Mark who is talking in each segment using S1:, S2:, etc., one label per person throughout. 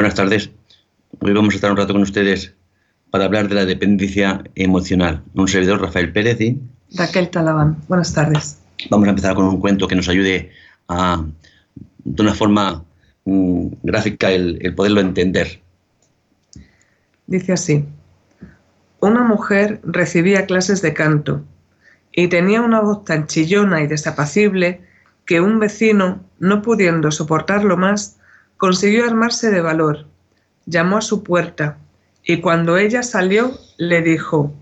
S1: Buenas tardes. Hoy vamos a estar un rato con ustedes para hablar de la dependencia emocional. Un servidor, Rafael Pérez y...
S2: Raquel Talabán. Buenas tardes.
S1: Vamos a empezar con un cuento que nos ayude a, de una forma mm, gráfica, el, poderlo entender.
S2: Dice así, una mujer recibía clases de canto y tenía una voz tan chillona y desapacible que un vecino, no pudiendo soportarlo más, consiguió armarse de valor, llamó a su puerta y cuando ella salió le dijo,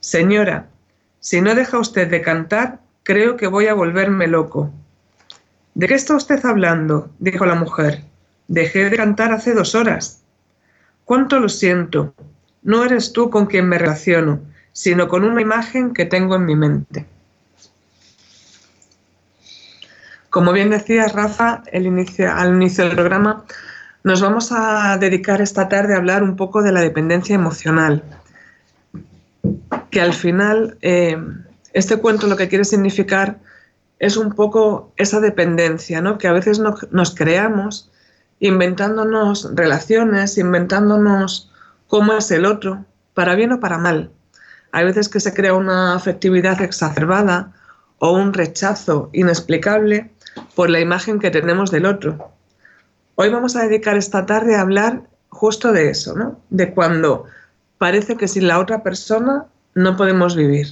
S2: Señora, si no deja usted de cantar, Creo que voy a volverme loco. ¿De qué está usted hablando? dijo la mujer. Dejé de cantar hace dos horas. Cuánto lo siento. No eres tú con quien me relaciono, sino con una imagen que tengo en mi mente. Como bien decía Rafa al inicio del programa, nos vamos a dedicar esta tarde a hablar un poco de la dependencia emocional, que al final eh, este cuento lo que quiere significar es un poco esa dependencia, ¿no? Que a veces nos creamos inventándonos relaciones, inventándonos cómo es el otro, para bien o para mal. Hay veces que se crea una afectividad exacerbada o un rechazo inexplicable por la imagen que tenemos del otro. Hoy vamos a dedicar esta tarde a hablar justo de eso, ¿no? De cuando parece que sin la otra persona no podemos vivir.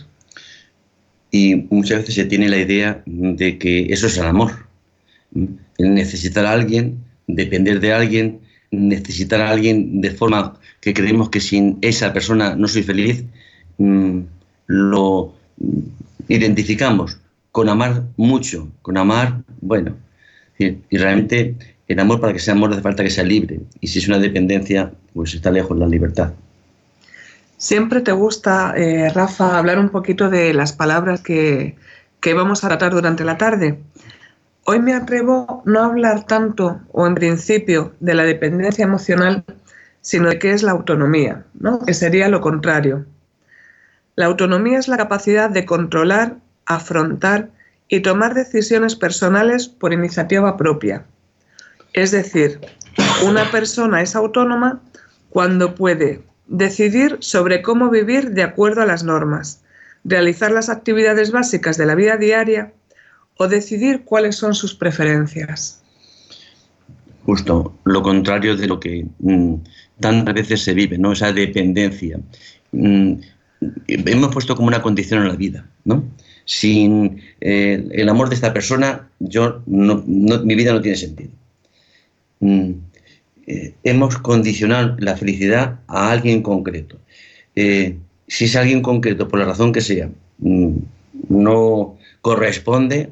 S1: Y muchas veces se tiene la idea de que eso es el amor. El necesitar a alguien, depender de alguien, necesitar a alguien de forma que creemos que sin esa persona no soy feliz, mm, lo identificamos con amar mucho, con amar, bueno, y realmente el amor para que sea amor hace falta que sea libre, y si es una dependencia, pues está lejos la libertad.
S2: Siempre te gusta, eh, Rafa, hablar un poquito de las palabras que, vamos a tratar durante la tarde. Hoy me atrevo no a hablar tanto, o en principio, de la dependencia emocional, sino de qué es la autonomía, ¿no? que sería lo contrario. La autonomía es la capacidad de controlar, afrontar y tomar decisiones personales por iniciativa propia. Es decir, una persona es autónoma cuando puede Decidir sobre cómo vivir de acuerdo a las normas, realizar las actividades básicas de la vida diaria o decidir cuáles son sus preferencias.
S1: Justo lo contrario de lo que mm, tantas veces se vive, ¿no? Esa dependencia. Mm, hemos puesto como una condición en la vida, ¿no? Sin eh, el amor de esta persona, yo mi vida no tiene sentido. Mm, eh, hemos condicionado la felicidad a alguien concreto. Eh, si es alguien concreto, por la razón que sea, mm, no corresponde,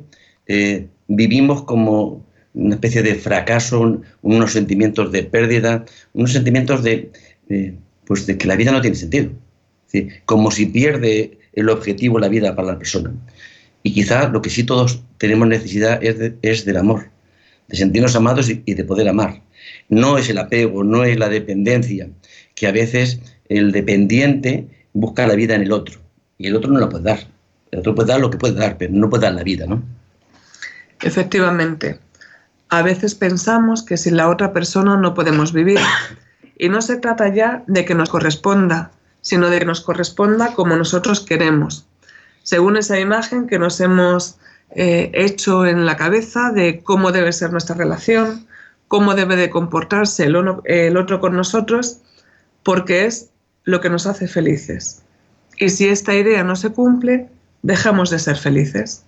S1: vivimos como una especie de fracaso, unos sentimientos de pérdida, unos sentimientos de, pues de que la vida no tiene sentido. como si pierde el objetivo la vida para la persona. Y quizá lo que sí todos tenemos necesidad es, del amor, de sentirnos amados y de poder amar no es el apego, no es la dependencia, que a veces el dependiente busca la vida en el otro y el otro no la puede dar. El otro puede dar lo que puede dar, pero no puede dar la vida, ¿no?
S2: Efectivamente. A veces pensamos que sin la otra persona no podemos vivir. Y no se trata ya de que nos corresponda, sino de que nos corresponda como nosotros queremos, según esa imagen que nos hemos eh, hecho en la cabeza de cómo debe ser nuestra relación, cómo debe de comportarse el, otro con nosotros, porque es lo que nos hace felices. Y si esta idea no se cumple, dejamos de ser felices.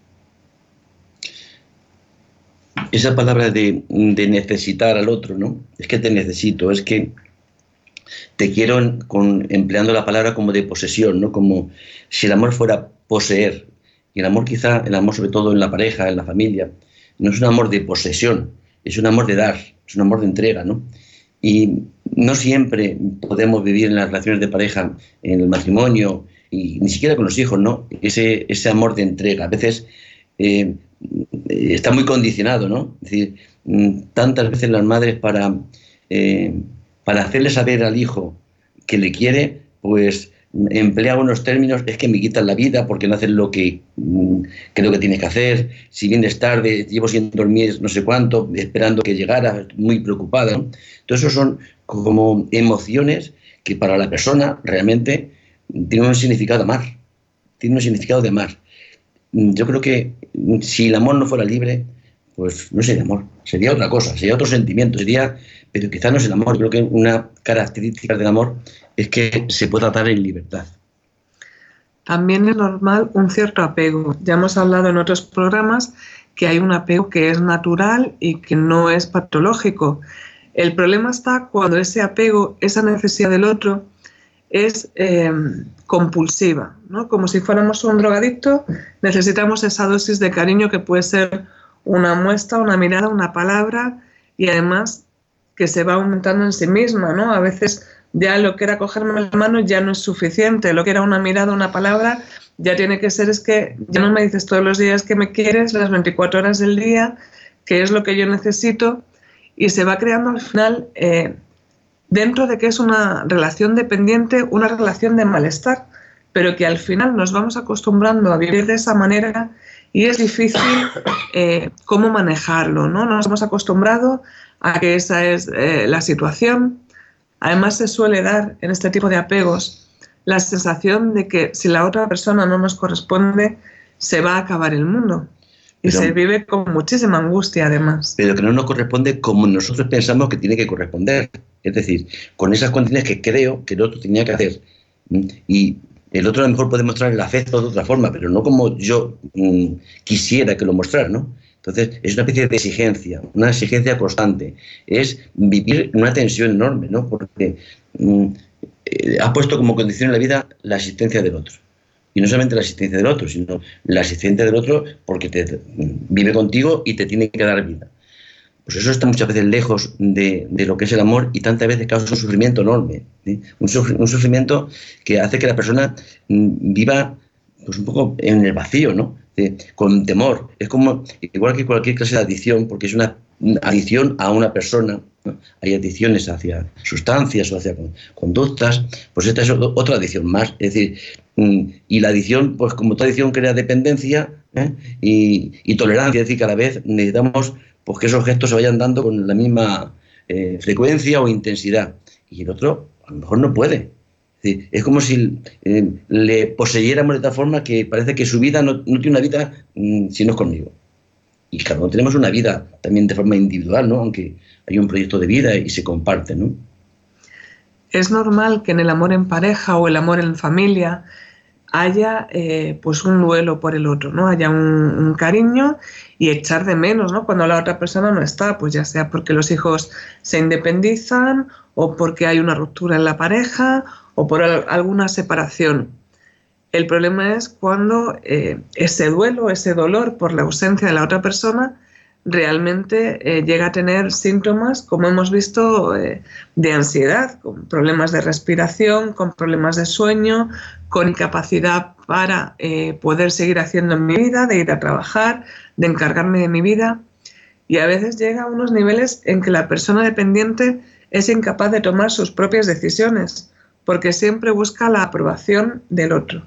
S1: Esa palabra de, necesitar al otro, ¿no? Es que te necesito, es que te quiero con, empleando la palabra como de posesión, ¿no? Como si el amor fuera poseer. Y el amor quizá, el amor sobre todo en la pareja, en la familia, no es un amor de posesión, es un amor de dar, es un amor de entrega, ¿no? Y no siempre podemos vivir en las relaciones de pareja, en el matrimonio, y ni siquiera con los hijos, ¿no? Ese, ese amor de entrega. A veces eh, está muy condicionado, ¿no? Es decir, mm, tantas veces las madres para, eh, para hacerle saber al hijo que le quiere, pues emplea unos términos, es que me quitan la vida porque no hacen lo que mm, creo que tienes que hacer, si vienes tarde, llevo sin dormir no sé cuánto, esperando que llegara, muy preocupada. ¿no? Todo eso son como emociones que para la persona realmente tienen un significado de amar, tienen un significado de amar. Yo creo que si el amor no fuera libre, pues no sería amor, sería otra cosa, sería otro sentimiento, sería, pero quizás no es el amor, creo que una característica del amor es que se pueda dar en libertad.
S2: También es normal un cierto apego. Ya hemos hablado en otros programas que hay un apego que es natural y que no es patológico. El problema está cuando ese apego, esa necesidad del otro, es eh, compulsiva, ¿no? Como si fuéramos un drogadicto, necesitamos esa dosis de cariño que puede ser una muestra, una mirada, una palabra y además que se va aumentando en sí misma, ¿no? A veces ya lo que era cogerme la mano ya no es suficiente, lo que era una mirada, una palabra, ya tiene que ser es que ya no me dices todos los días que me quieres, las 24 horas del día, que es lo que yo necesito, y se va creando al final, eh, dentro de que es una relación dependiente, una relación de malestar, pero que al final nos vamos acostumbrando a vivir de esa manera y es difícil eh, cómo manejarlo, ¿no? Nos hemos acostumbrado a que esa es eh, la situación, Además, se suele dar en este tipo de apegos la sensación de que si la otra persona no nos corresponde, se va a acabar el mundo. Y se vive con muchísima angustia, además.
S1: Pero que no nos corresponde como nosotros pensamos que tiene que corresponder. Es decir, con esas condiciones que creo que el otro tenía que hacer. Y el otro a lo mejor puede mostrar el afecto de otra forma, pero no como yo mm, quisiera que lo mostrara, ¿no? Entonces, es una especie de exigencia, una exigencia constante. Es vivir una tensión enorme, ¿no? Porque mm, eh, ha puesto como condición en la vida la existencia del otro. Y no solamente la existencia del otro, sino la existencia del otro porque te, vive contigo y te tiene que dar vida. Pues eso está muchas veces lejos de, lo que es el amor y tantas veces causa un sufrimiento enorme. Un, sufrimiento que hace que la persona mm, viva pues un poco en el vacío, ¿no? con temor. Es como, igual que cualquier clase de adicción, porque es una adicción a una persona. Hay adicciones hacia sustancias o hacia conductas, pues esta es otra adicción más. Es decir, mm, y la adicción, pues como toda adicción crea dependencia ¿eh? y, tolerancia, es decir, cada vez necesitamos pues, que esos gestos se vayan dando con la misma eh, frecuencia o intensidad. Y el otro a lo mejor no puede. Es como si eh, le poseyéramos de tal forma que parece que su vida no, tiene una vida mm, si no es conmigo. Y claro, tenemos una vida también de forma individual, ¿no? Aunque hay un proyecto de vida y se comparte, ¿no?
S2: Es normal que en el amor en pareja o el amor en familia haya eh, pues un duelo por el otro, ¿no? Haya un, cariño y echar de menos, ¿no? Cuando la otra persona no está, pues ya sea porque los hijos se independizan o porque hay una ruptura en la pareja o por alguna separación. El problema es cuando eh, ese duelo, ese dolor por la ausencia de la otra persona realmente eh, llega a tener síntomas, como hemos visto, eh, de ansiedad, con problemas de respiración, con problemas de sueño, con incapacidad para poder seguir haciendo mi vida, de ir a trabajar, de encargarme de mi vida. Y a veces llega a unos niveles en que la persona dependiente es incapaz de tomar sus propias decisiones porque siempre busca la aprobación del otro.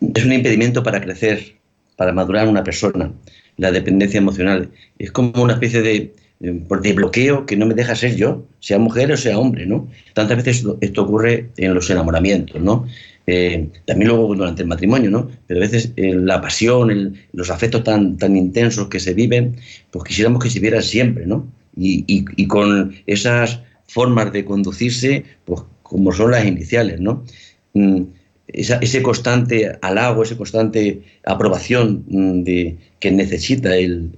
S1: Es un impedimento para crecer, para madurar una persona, la dependencia emocional. Es como una especie de, de bloqueo que no me deja ser yo, sea mujer o sea hombre, ¿no? Tantas veces esto ocurre en los enamoramientos, ¿no? Eh, también luego durante el matrimonio, ¿no? Pero a veces eh, la pasión, los afectos tan, tan intensos que se viven, pues quisiéramos que se vieran siempre, ¿no? Y, y con esas formas de conducirse, pues como son las iniciales, ¿no? Mm, ese constante halago, esa constante aprobación mm, que necesita el,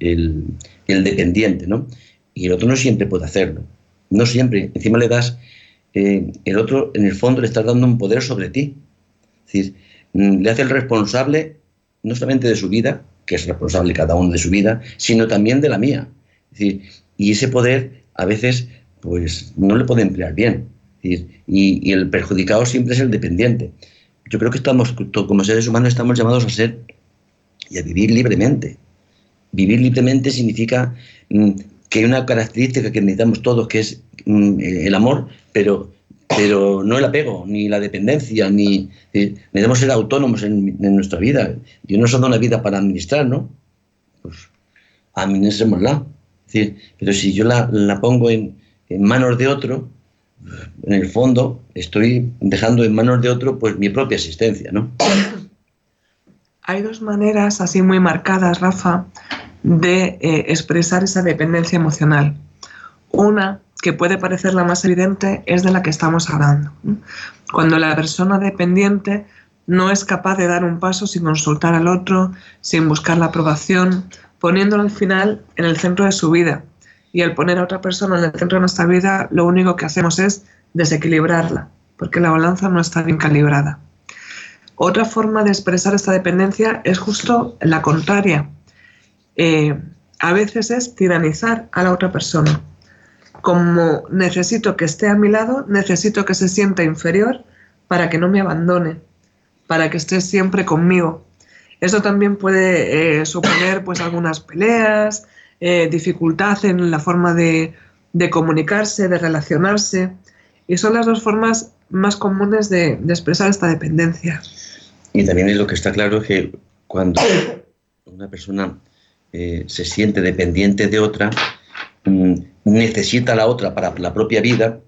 S1: dependiente, ¿no? Y el otro no siempre puede hacerlo. No siempre. Encima le das eh, el otro en el fondo le está dando un poder sobre ti. Es decir, mm, le hace el responsable no solamente de su vida, que es responsable cada uno de su vida, sino también de la mía. Es decir, y ese poder a veces pues no le puede emplear bien. y, el perjudicado siempre es el dependiente. Yo creo que estamos, como seres humanos, estamos llamados a ser y a vivir libremente. Vivir libremente significa mm, que hay una característica que necesitamos todos, que es mm, el amor, pero, pero no el apego, ni la dependencia, ni eh, necesitamos ser autónomos en, nuestra vida. Dios nos ha dado una vida para administrar, ¿no? Pues administrémosla. pero si yo la, pongo en, en, manos de otro, en el fondo estoy dejando en manos de otro pues mi propia existencia, ¿no?
S2: Hay dos maneras así muy marcadas, Rafa, de eh, expresar esa dependencia emocional. Una que puede parecer la más evidente es de la que estamos hablando. Cuando la persona dependiente no es capaz de dar un paso sin consultar al otro, sin buscar la aprobación, poniéndolo al final en el centro de su vida. Y al poner a otra persona en el centro de nuestra vida, lo único que hacemos es desequilibrarla, porque la balanza no está bien calibrada. Otra forma de expresar esta dependencia es justo la contraria, eh, a veces es tiranizar a la otra persona. Como necesito que esté a mi lado, necesito que se sienta inferior para que no me abandone, para que esté siempre conmigo. Eso también puede eh, suponer pues algunas peleas, eh, dificultad en la forma de, comunicarse, de relacionarse. Y son las dos formas más comunes de, de expresar esta dependencia.
S1: Y también lo que está claro es que cuando una persona eh, se siente dependiente de otra, mm, necesita a la otra para la propia vida,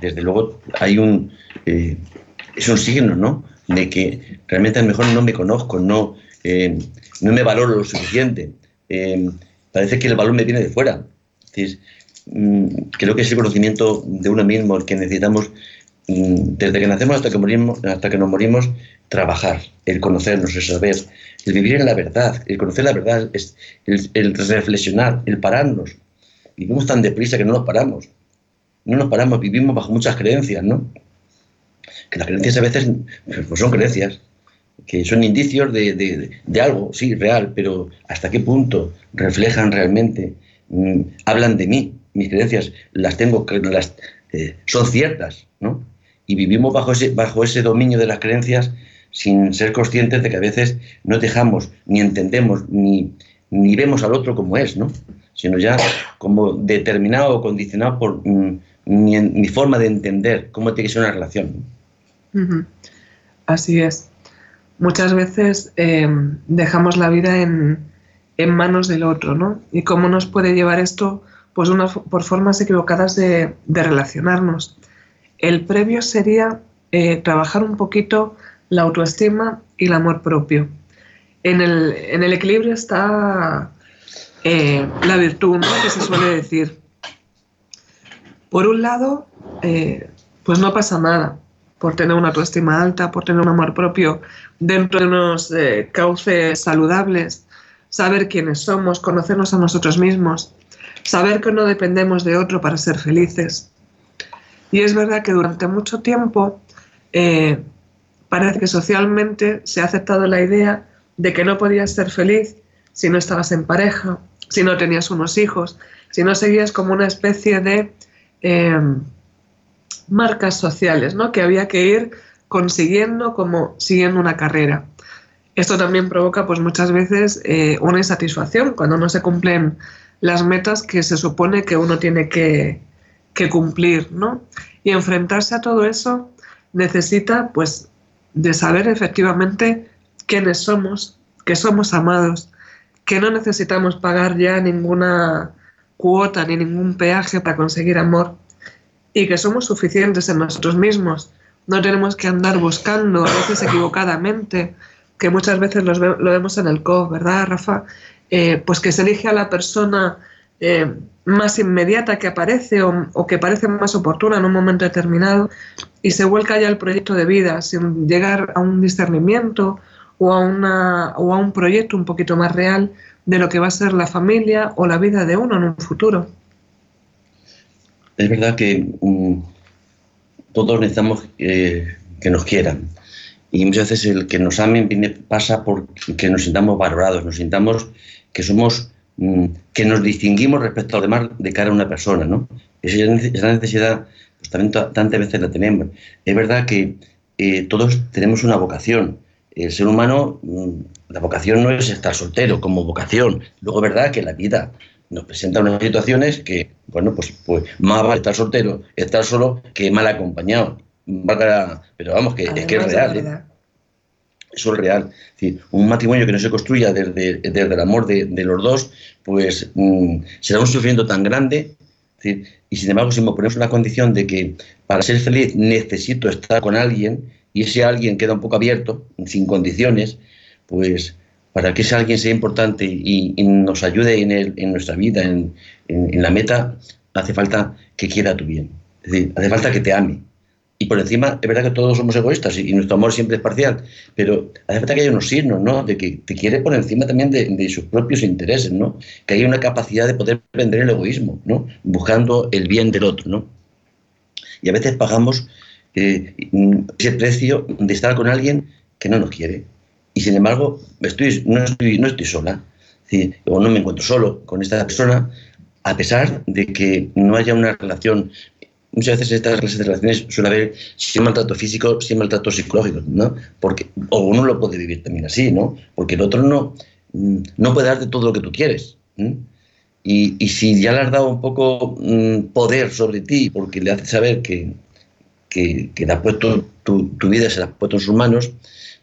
S1: desde luego hay un, eh, es un signo, ¿no? De que realmente a lo mejor no me conozco, no, eh, no me valoro lo suficiente. Parece que el valor me viene de fuera. Mm, creo que es el conocimiento de uno mismo el que necesitamos mm, desde que nacemos hasta que morimos, hasta que nos morimos, trabajar, el conocernos, el saber, el vivir en la verdad, el conocer la verdad, es el, reflexionar, el pararnos. Vivimos tan deprisa que no nos paramos. No nos paramos, vivimos bajo muchas creencias, ¿no? Que las creencias a veces pues son creencias, que son indicios de, algo, sí, real, pero ¿hasta qué punto reflejan realmente, mm, hablan de mí? Mis creencias las tengo, las, eh, son ciertas, ¿no? Y vivimos bajo ese, bajo ese dominio de las creencias sin ser conscientes de que a veces no dejamos, ni entendemos, ni, ni vemos al otro como es, ¿no? sino ya como determinado o condicionado por mm, mi, forma de entender cómo tiene que ser una relación.
S2: Así es. Muchas veces em, dejamos la vida en, en, manos del otro, ¿no? ¿Y cómo nos puede llevar esto? Pues una, por formas equivocadas de, relacionarnos. El previo sería eh, trabajar un poquito la autoestima y el amor propio. En el, equilibrio está eh, la virtud, que se suele decir. Por un lado, eh, pues no pasa nada por tener una autoestima alta, por tener un amor propio dentro de unos eh, cauces saludables, saber quiénes somos, conocernos a nosotros mismos, saber que no dependemos de otro para ser felices. Y es verdad que durante mucho tiempo parece que socialmente se ha aceptado la idea de que no podías ser feliz si no estabas en pareja, si no tenías unos hijos, si no seguías como una especie de em, marcas sociales, ¿no? que había que ir consiguiendo como siguiendo una carrera. Esto también provoca pues muchas veces eh, una insatisfacción cuando no se cumplen las metas que se supone que uno tiene que, que cumplir, ¿no? Y enfrentarse a todo eso necesita pues de saber efectivamente quiénes somos, que somos amados, que no necesitamos pagar ya ninguna cuota ni ningún peaje para conseguir amor y que somos suficientes en nosotros mismos. No tenemos que andar buscando, a veces equivocadamente, que muchas veces lo vemos en el COV, ¿verdad, Rafa? Eh, pues que se elige a la persona eh, más inmediata que aparece o, que parece más oportuna en un momento determinado y se vuelca ya el proyecto de vida sin llegar a un discernimiento o a, una, o a un proyecto un poquito más real de lo que va a ser la familia o la vida de uno en un futuro.
S1: Es verdad que mm, todos necesitamos eh, que nos quieran. Y muchas veces el que nos amen viene, pasa por que nos sintamos valorados, nos sintamos que somos, mm, que nos distinguimos respecto a los demás de cara a una persona, ¿no? Esa necesidad, pues también tantas veces la tenemos. Es verdad que eh, todos tenemos una vocación. El ser humano, mm, la vocación no es estar soltero como vocación. Luego es verdad que la vida nos presenta unas situaciones que, bueno, pues, pues más vale estar soltero, estar solo que mal acompañado. Pero vamos, que, es que es real. ¿eh? Eso es real. un matrimonio que no se construya desde, desde el amor de, los dos, pues mm, será un sufrimiento tan grande. y sin embargo, si me ponemos una condición de que para ser feliz necesito estar con alguien y ese alguien queda un poco abierto, sin condiciones, pues para que ese alguien sea importante y, nos ayude en, nuestra vida, en, la meta, hace falta que quiera tu bien. Hace falta que te ame. Y por encima, es verdad que todos somos egoístas y, nuestro amor siempre es parcial, pero hace falta que haya unos signos, ¿no? De que te quiere por encima también de, sus propios intereses, ¿no? Que haya una capacidad de poder vender el egoísmo, ¿no? Buscando el bien del otro, ¿no? Y a veces pagamos eh, ese precio de estar con alguien que no nos quiere, y sin embargo estoy, no, estoy, no estoy sola, o no me encuentro solo con esta persona, a pesar de que no haya una relación. Muchas veces estas relaciones suele haber si maltrato físico, si maltrato psicológico, ¿no? Porque, o uno lo puede vivir también así, ¿no? Porque el otro no, no puede darte todo lo que tú quieres. Y, y, si ya le has dado un poco mm, poder sobre ti, porque le haces saber que, que, que le has puesto tu, tu, vida, se la has puesto en sus manos,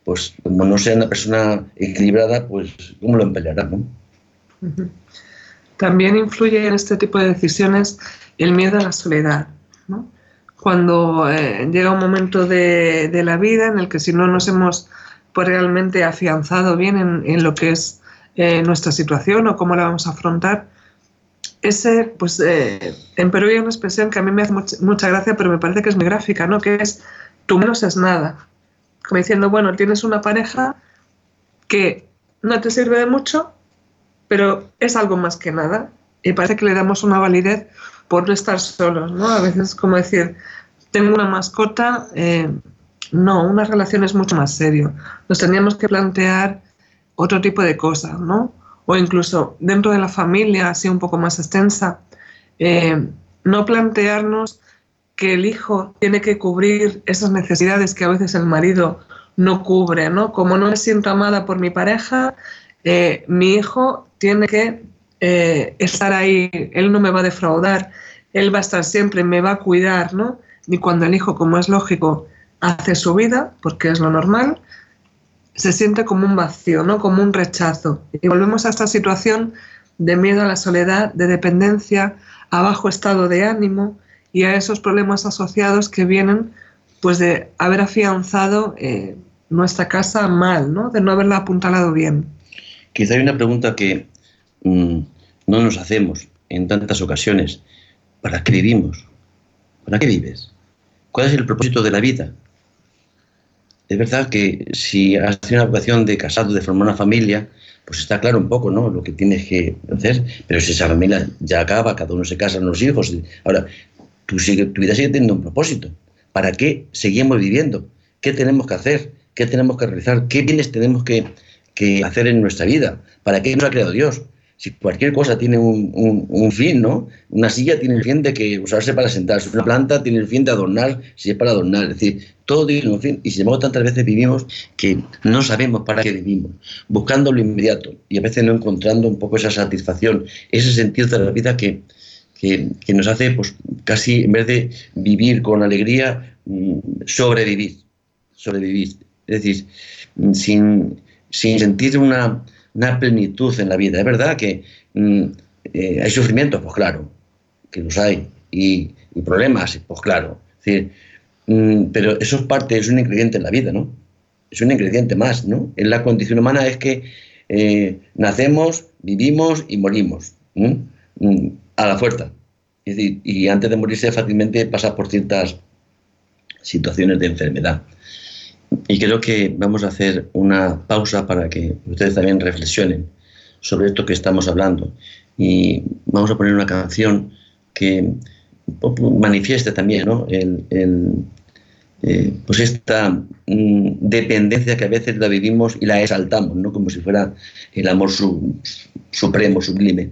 S1: pues como no sea una persona equilibrada, pues ¿cómo lo empleará?
S2: También influye en este tipo de decisiones el miedo a la soledad. Cuando eh, llega un momento de, la vida en el que si no nos hemos pues, realmente afianzado bien en, lo que es eh, nuestra situación o cómo la vamos a afrontar, ese, pues eh, en Perú hay una expresión que a mí me hace mucha, gracia, pero me parece que es muy gráfica, ¿no? Que es tú menos es nada como diciendo, bueno, tienes una pareja que no te sirve de mucho, pero es algo más que nada. Y parece que le damos una validez por no estar solos, ¿no? A veces como decir, tengo una mascota, eh, no, una relación es mucho más serio. Nos teníamos que plantear otro tipo de cosas, ¿no? O incluso dentro de la familia, así un poco más extensa, eh, no plantearnos que el hijo tiene que cubrir esas necesidades que a veces el marido no cubre, ¿no? Como no me siento amada por mi pareja, eh, mi hijo tiene que eh, estar ahí, él no me va a defraudar, él va a estar siempre, me va a cuidar, ¿no? Y cuando el hijo, como es lógico, hace su vida, porque es lo normal, se siente como un vacío, ¿no? Como un rechazo. Y volvemos a esta situación de miedo a la soledad, de dependencia, a bajo estado de ánimo, y a esos problemas asociados que vienen pues de haber afianzado eh, nuestra casa mal, ¿no? de no haberla apuntalado bien.
S1: Quizá hay una pregunta que mm, no nos hacemos en tantas ocasiones. ¿Para qué vivimos? ¿Para qué vives? ¿Cuál es el propósito de la vida? Es verdad que si has tenido una vocación de casado, de formar una familia, pues está claro un poco, ¿no? Lo que tienes que hacer, pero si esa familia ya acaba, cada uno se casa, los hijos. Ahora, tu, tu vida sigue teniendo un propósito. ¿Para qué seguimos viviendo? ¿Qué tenemos que hacer? ¿Qué tenemos que realizar? ¿Qué bienes tenemos que, hacer en nuestra vida? ¿Para qué nos ha creado Dios? Si cualquier cosa tiene un, fin, ¿no? Una silla tiene el fin de que usarse para sentarse, una planta tiene el fin de adornar si es para adornar. Es decir, todo tiene un fin y sin embargo tantas veces vivimos que no sabemos para qué vivimos, buscando lo inmediato y a veces no encontrando un poco esa satisfacción, ese sentido de la vida que, que, nos hace pues, casi, en vez de vivir con alegría, mm, sobrevivir. Sobrevivir. Es decir, mm, sin, sentir una, plenitud en la vida. Es verdad que mm, eh, hay sufrimientos, pues claro, que los hay, y, problemas, pues claro. pero eso es parte, es un ingrediente en la vida, ¿no? Es un ingrediente más, ¿no? En la condición humana es que eh, nacemos, vivimos y morimos a la fuerza. y antes de morirse fácilmente pasa por ciertas situaciones de enfermedad. Y creo que vamos a hacer una pausa para que ustedes también reflexionen sobre esto que estamos hablando. Y vamos a poner una canción que manifiesta también ¿no? el, eh, pues esta mm, dependencia que a veces la vivimos y la exaltamos, ¿no? como si fuera el amor supremo, sublime.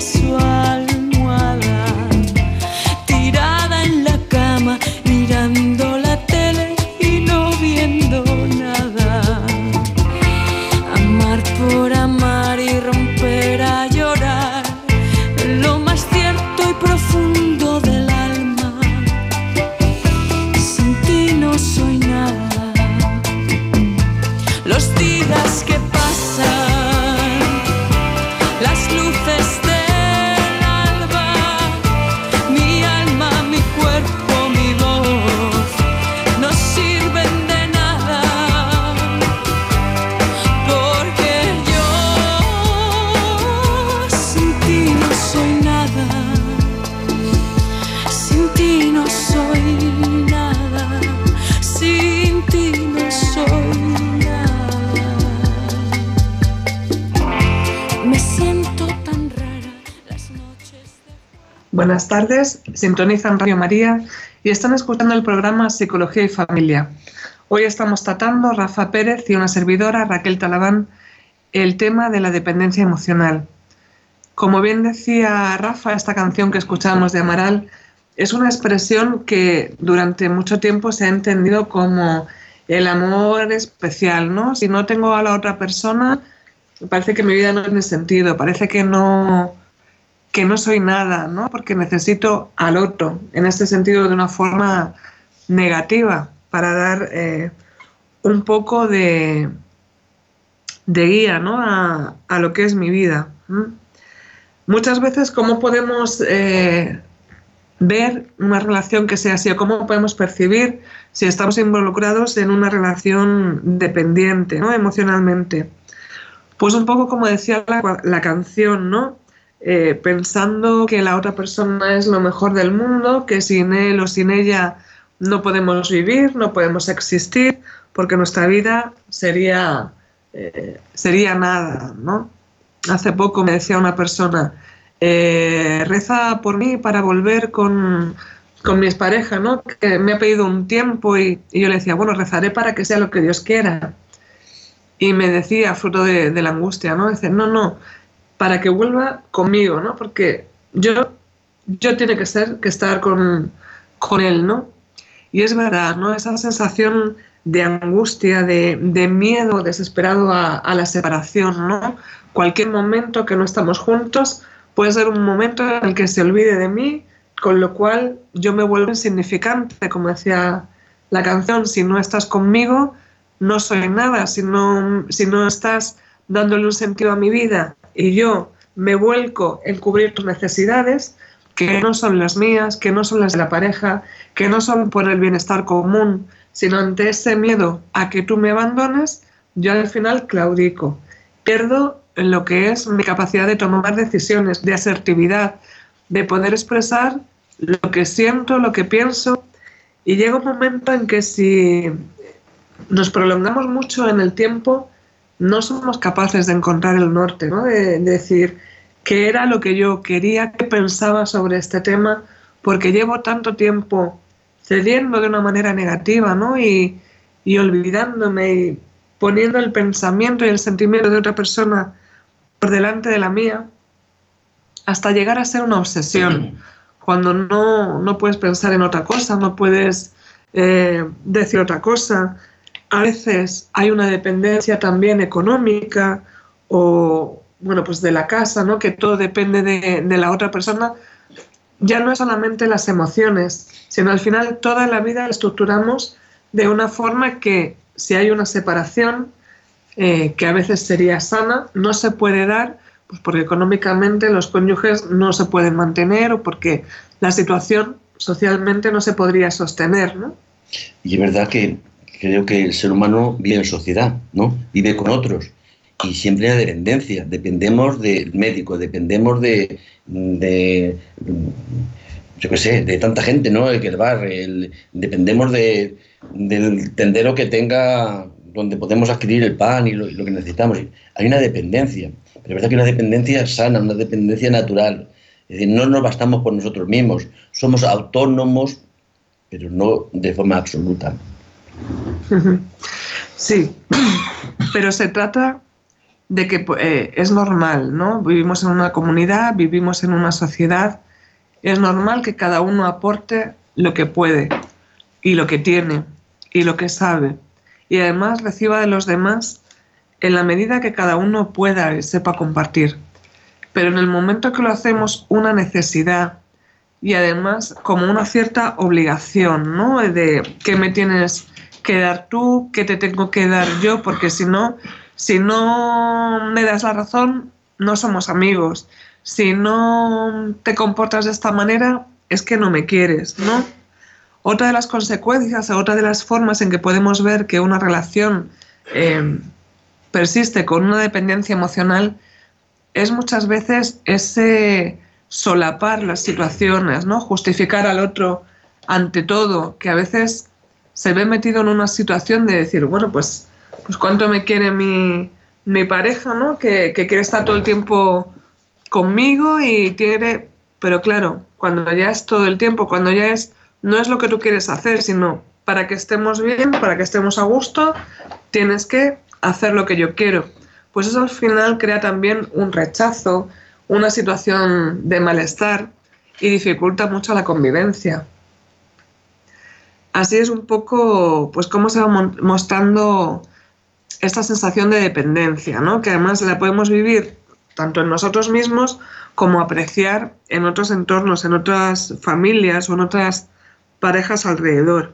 S3: soir.
S2: Buenas tardes, sintonizan Radio María y están escuchando el programa Psicología y Familia. Hoy estamos tratando, Rafa Pérez y una servidora, Raquel Talabán, el tema de la dependencia emocional. Como bien decía Rafa, esta canción que escuchábamos de Amaral es una expresión que durante mucho tiempo se ha entendido como el amor especial, ¿no? Si no tengo a la otra persona, parece que mi vida no tiene sentido, parece que no, que no soy nada, ¿no? Porque necesito al otro, en este sentido de una forma negativa, para dar eh, un poco de, de guía, ¿no? A, a lo que es mi vida. Muchas veces, ¿cómo podemos eh, ver una relación que sea así? ¿O cómo podemos percibir si estamos involucrados en una relación dependiente, ¿no? Emocionalmente. Pues un poco como decía la, la canción, ¿no? Eh, pensando que la otra persona es lo mejor del mundo, que sin él o sin ella no podemos vivir, no podemos existir, porque nuestra vida sería, eh, sería nada, ¿no? Hace poco me decía una persona, eh, reza por mí para volver con, con mi expareja, ¿no? Que me ha pedido un tiempo y, yo le decía, bueno, rezaré para que sea lo que Dios quiera. Y me decía, fruto de, de la angustia, ¿no? Dice, no, no, para que vuelva conmigo, ¿no? Porque yo, yo tiene que ser que estar con, con él, ¿no? Y es verdad, ¿no? Esa sensación de angustia, de, de miedo desesperado a, a, la separación, ¿no? Cualquier momento que no estamos juntos puede ser un momento en el que se olvide de mí, con lo cual yo me vuelvo insignificante, como decía la canción, si no estás conmigo, no soy nada, si no, si no estás dándole un sentido a mi vida y yo me vuelco en cubrir tus necesidades, que no son las mías, que no son las de la pareja, que no son por el bienestar común, sino ante ese miedo a que tú me abandones, yo al final claudico. Pierdo lo que es mi capacidad de tomar decisiones, de asertividad, de poder expresar lo que siento, lo que pienso. Y llega un momento en que si nos prolongamos mucho en el tiempo, no somos capaces de encontrar el norte, ¿no? de, de decir qué era lo que yo quería, qué pensaba sobre este tema, porque llevo tanto tiempo cediendo de una manera negativa ¿no? y, y olvidándome y poniendo el pensamiento y el sentimiento de otra persona por delante de la mía, hasta llegar a ser una obsesión, cuando no, no puedes pensar en otra cosa, no puedes eh, decir otra cosa. A veces hay una dependencia también económica o, bueno, pues de la casa, ¿no? Que todo depende de, de la otra persona. Ya no es solamente las emociones, sino al final toda la vida la estructuramos de una forma que si hay una separación, eh, que a veces sería sana, no se puede dar pues porque económicamente los cónyuges no se pueden mantener o porque la situación socialmente no se podría sostener, ¿no?
S1: Y es verdad que creo que el ser humano vive en sociedad, ¿no? Vive con otros y siempre hay dependencia. Dependemos del médico, dependemos de, de yo qué sé, de tanta gente, ¿no? El que el bar, dependemos de, del tendero que tenga donde podemos adquirir el pan y lo, que necesitamos. Hay una dependencia, pero es verdad que una dependencia sana, una dependencia natural. Es decir, no nos bastamos por nosotros mismos, somos autónomos, pero no de forma absoluta.
S2: Sí, pero se trata de que eh, es normal, ¿no? Vivimos en una comunidad, vivimos en una sociedad, es normal que cada uno aporte lo que puede y lo que tiene y lo que sabe y además reciba de los demás en la medida que cada uno pueda y sepa compartir. Pero en el momento que lo hacemos una necesidad y además como una cierta obligación, ¿no? De que me tienes que dar tú, que te tengo que dar yo, porque si no, si no me das la razón, no somos amigos. Si no te comportas de esta manera, es que no me quieres, ¿no? Otra de las consecuencias, otra de las formas en que podemos ver que una relación eh, persiste con una dependencia emocional es muchas veces ese solapar las situaciones, ¿no? Justificar al otro ante todo, que a veces se ve metido en una situación de decir, bueno, pues, pues cuánto me quiere mi, mi pareja, ¿no? Que, que, quiere estar todo el tiempo conmigo y quiere, pero claro, cuando ya es todo el tiempo, cuando ya es no es lo que tú quieres hacer, sino para que estemos bien, para que estemos a gusto, tienes que hacer lo que yo quiero. Pues eso al final crea también un rechazo, una situación de malestar y dificulta mucho la convivencia. Así es un poco, pues, cómo se va mostrando esta sensación de dependencia, ¿no? Que además la podemos vivir tanto en nosotros mismos como apreciar en otros entornos, en otras familias o en otras parejas alrededor.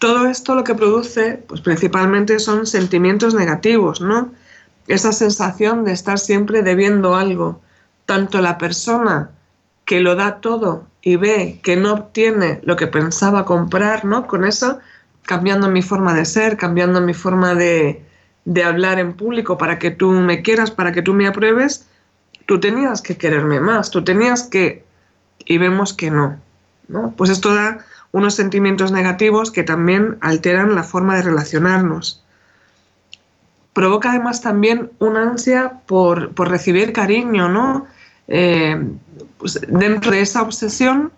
S2: Todo esto lo que produce, pues principalmente son sentimientos negativos, ¿no? Esa sensación de estar siempre debiendo algo. Tanto la persona que lo da todo y ve que no obtiene lo que pensaba comprar, ¿no? Con eso, cambiando mi forma de ser, cambiando mi forma de, de hablar en público para que tú me quieras, para que tú me apruebes, tú tenías que quererme más, tú tenías que... Y vemos que no. Pues esto da unos sentimientos negativos que también alteran la forma de relacionarnos. Provoca además también una ansia por, recibir cariño, ¿no? Eh, pues dentro de esa obsesión,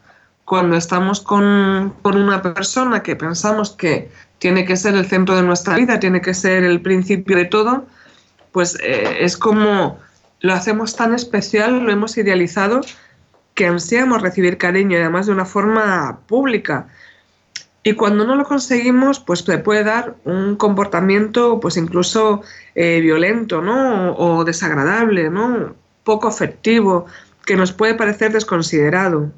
S2: cuando estamos con, una persona que pensamos que tiene que ser el centro de nuestra vida, tiene que ser el principio de todo, pues eh, es como lo hacemos tan especial, lo hemos idealizado, que ansiamos recibir cariño y además de una forma pública. Y cuando no lo conseguimos, pues se puede dar un comportamiento, pues incluso eh, violento, ¿no? O, desagradable, ¿no? Poco afectivo, que nos puede parecer desconsiderado.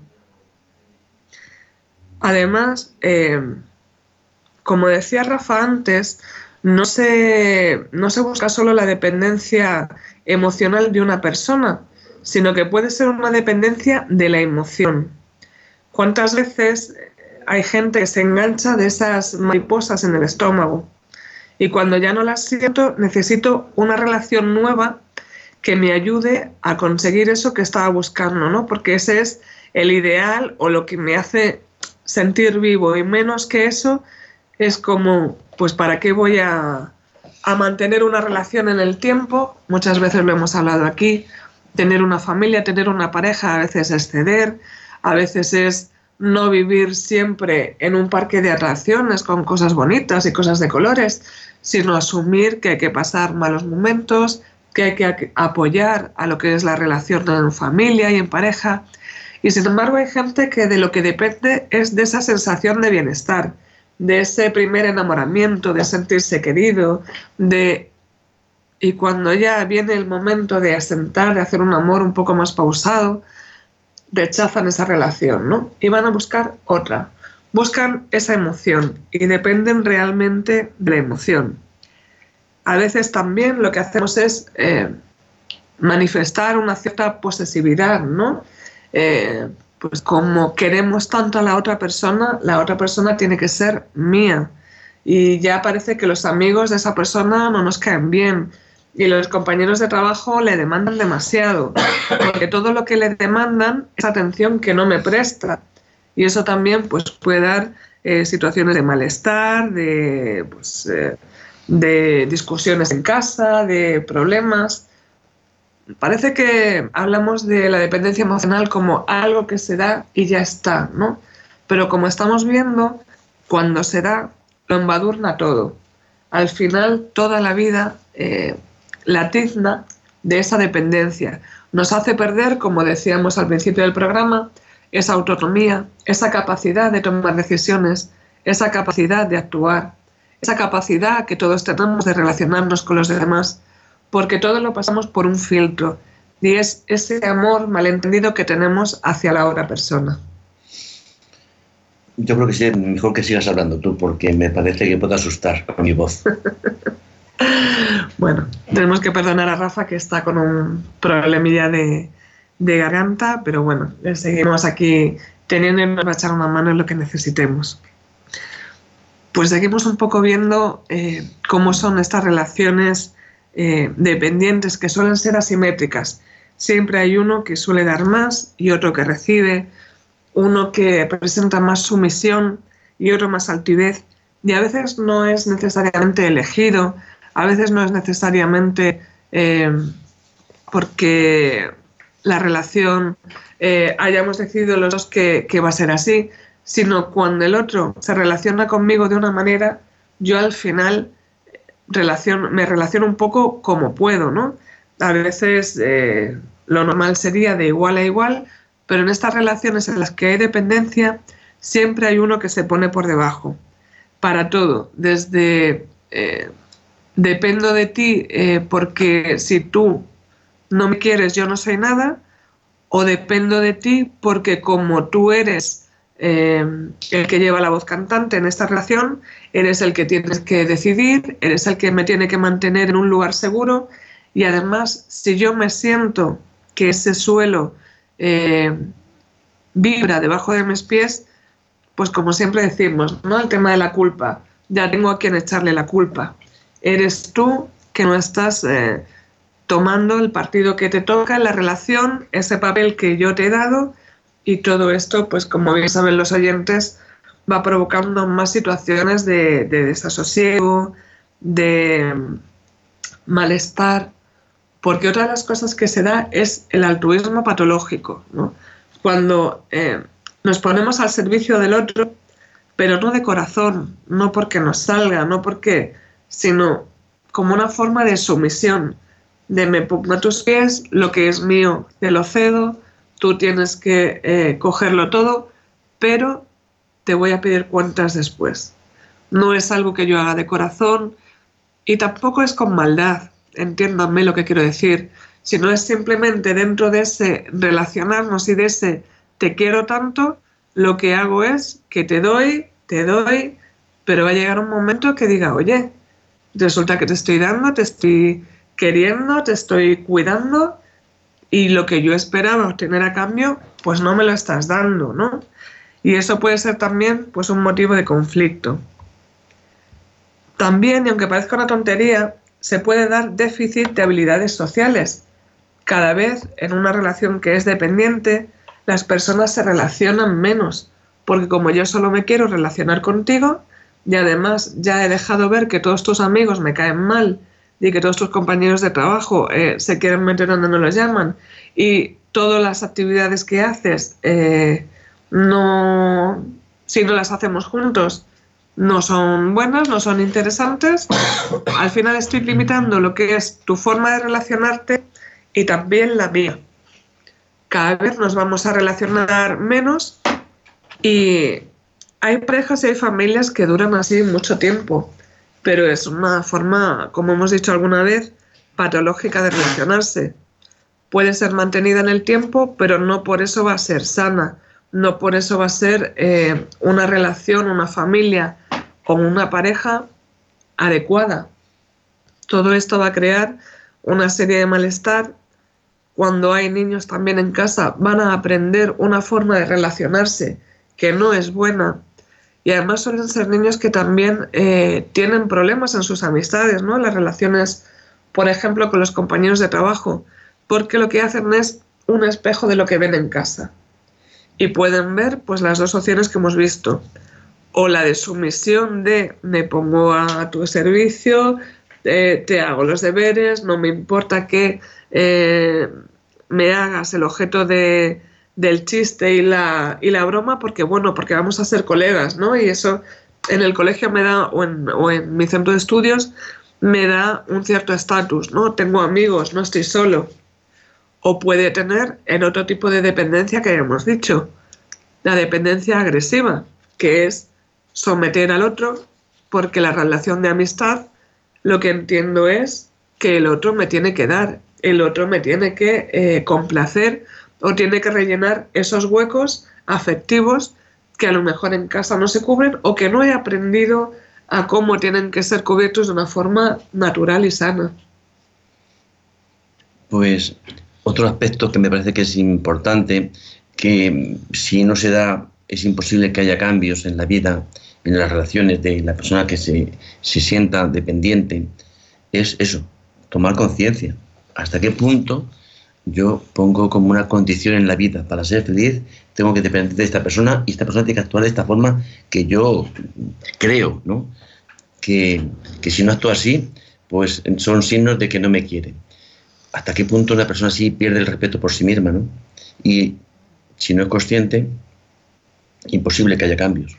S2: Además, eh, como decía Rafa antes, no se, no se busca solo la dependencia emocional de una persona, sino que puede ser una dependencia de la emoción. ¿Cuántas veces hay gente que se engancha de esas mariposas en el estómago? Y cuando ya no las siento, necesito una relación nueva que me ayude a conseguir eso que estaba buscando, ¿no? Porque ese es el ideal o lo que me hace sentir vivo y menos que eso es como, pues, ¿para qué voy a, a mantener una relación en el tiempo? Muchas veces lo hemos hablado aquí, tener una familia, tener una pareja, a veces es ceder, a veces es no vivir siempre en un parque de atracciones con cosas bonitas y cosas de colores, sino asumir que hay que pasar malos momentos, que hay que apoyar a lo que es la relación en familia y en pareja. Y sin embargo hay gente que de lo que depende es de esa sensación de bienestar, de ese primer enamoramiento, de sentirse querido, de y cuando ya viene el momento de asentar, de hacer un amor un poco más pausado, rechazan esa relación, ¿no? Y van a buscar otra. buscan esa emoción y dependen realmente de la emoción. A veces también lo que hacemos es eh, manifestar una cierta posesividad, ¿no? Eh, pues como queremos tanto a la otra persona, la otra persona tiene que ser mía. Y ya parece que los amigos de esa persona no nos caen bien y los compañeros de trabajo le demandan demasiado, porque todo lo que le demandan es atención que no me presta. Y eso también pues, puede dar eh, situaciones de malestar, de, pues, eh, de discusiones en casa, de problemas. Parece que hablamos de la dependencia emocional como algo que se da y ya está, ¿no? Pero como estamos viendo, cuando se da, lo embadurna todo. Al final, toda la vida eh, la de esa dependencia. Nos hace perder, como decíamos al principio del programa, esa autonomía, esa capacidad de tomar decisiones, esa capacidad de actuar, esa capacidad que todos tenemos de relacionarnos con los demás, porque todo lo pasamos por un filtro y es ese amor malentendido que tenemos hacia la otra persona.
S1: Yo creo que sí, mejor que sigas hablando tú, porque me parece que puedo asustar con mi voz.
S2: Bueno, tenemos que perdonar a Rafa que está con un problemilla de, garganta, pero bueno, seguimos aquí teniendo y nos va a echar una mano en lo que necesitemos. Pues seguimos un poco viendo eh, cómo son estas relaciones eh, dependientes que suelen ser asimétricas. Siempre hay uno que suele dar más y otro que recibe, uno que presenta más sumisión y otro más altivez. Y a veces no es necesariamente elegido, a veces no es necesariamente eh, porque la relación hayamos decidido los dos que, va a ser así, sino cuando el otro se relaciona conmigo de una manera, yo al final me relaciono un poco como puedo, ¿no? A veces eh, lo normal sería de igual a igual, pero en estas relaciones en las que hay dependencia, siempre hay uno que se pone por debajo, para todo, desde dependo de ti eh, porque si tú no me quieres yo no soy nada, o dependo de ti porque como tú eres eh, el que lleva la voz cantante en esta relación, eres el que tienes que decidir, eres el que me tiene que mantener en un lugar seguro. Y además si yo me siento que ese suelo eh, vibra debajo de mis pies, pues como siempre decimos, ¿no? El tema de la culpa, ya tengo a quien echarle la culpa. Eres tú que no estás eh, tomando el partido que te toca en la relación, ese papel que yo te he dado y todo esto, pues como bien saben los oyentes, va provocando más situaciones de, desasosiego, de malestar, porque otra de las cosas que se da es el altruismo patológico, Cuando eh, nos ponemos al servicio del otro, pero no de corazón, no porque nos salga, no porque sino como una forma de sumisión, de me pongo a tus pies, lo que es mío te lo cedo, tú tienes que eh, cogerlo todo, pero te voy a pedir cuentas después. No es algo que yo haga de corazón y tampoco es con maldad, entiéndanme lo que quiero decir, sino es simplemente dentro de ese relacionarnos y de ese te quiero tanto, lo que hago es que te doy, te doy, pero va a llegar un momento que diga, oye, resulta que te estoy dando, te estoy queriendo, te estoy cuidando y lo que yo esperaba obtener a cambio, pues no me lo estás dando, ¿no? Y eso puede ser también pues un motivo de conflicto. También, y aunque parezca una tontería, se puede dar déficit de habilidades sociales. Cada vez en una relación que es dependiente, las personas se relacionan menos, porque como yo solo me quiero relacionar contigo, y además ya he dejado ver que todos tus amigos me caen mal y que todos tus compañeros de trabajo eh, se quieren meter donde no los llaman. Y todas las actividades que haces eh, no si no las hacemos juntos no son buenas, no son interesantes, al final estoy limitando lo que es tu forma de relacionarte y también la mía. Cada vez nos vamos a relacionar menos y hay parejas y hay familias que duran así mucho tiempo, pero es una forma, como hemos dicho alguna vez, patológica de relacionarse. Puede ser mantenida en el tiempo, pero no por eso va a ser sana, no por eso va a ser eh, una relación, una familia con una pareja adecuada. Todo esto va a crear una serie de malestar. Cuando hay niños también en casa, van a aprender una forma de relacionarse que no es buena. Y además suelen ser niños que también eh, tienen problemas en sus amistades, ¿no? Las relaciones, por ejemplo, con los compañeros de trabajo, porque lo que hacen es un espejo de lo que ven en casa. Y pueden ver pues las dos opciones que hemos visto. O la de sumisión de me pongo a tu servicio, eh, te hago los deberes, no me importa que eh, me hagas el objeto de, del chiste y la, y la broma, porque bueno, porque vamos a ser colegas, ¿no? Y eso en el colegio me da, o en, o en mi centro de estudios, me da un cierto estatus, ¿no? Tengo amigos, no estoy solo o puede tener en otro tipo de dependencia que hemos dicho, la dependencia agresiva, que es someter al otro porque la relación de amistad lo que entiendo es que el otro me tiene que dar, el otro me tiene que eh, complacer o tiene que rellenar esos huecos afectivos que a lo mejor en casa no se cubren o que no he aprendido a cómo tienen que ser cubiertos de una forma natural y sana.
S1: Pues otro aspecto que me parece que es importante, que si no se da, es imposible que haya cambios en la vida, en las relaciones de la persona que se, sienta dependiente, es eso, tomar conciencia. ¿Hasta qué punto yo pongo como una condición en la vida para ser feliz, tengo que depender de esta persona y esta persona tiene que actuar de esta forma que yo creo, ¿no? Que, que si no actúa así, pues son signos de que no me quiere hasta qué punto una persona así pierde el respeto por sí misma, ¿no? Y si no es consciente, imposible que haya cambios.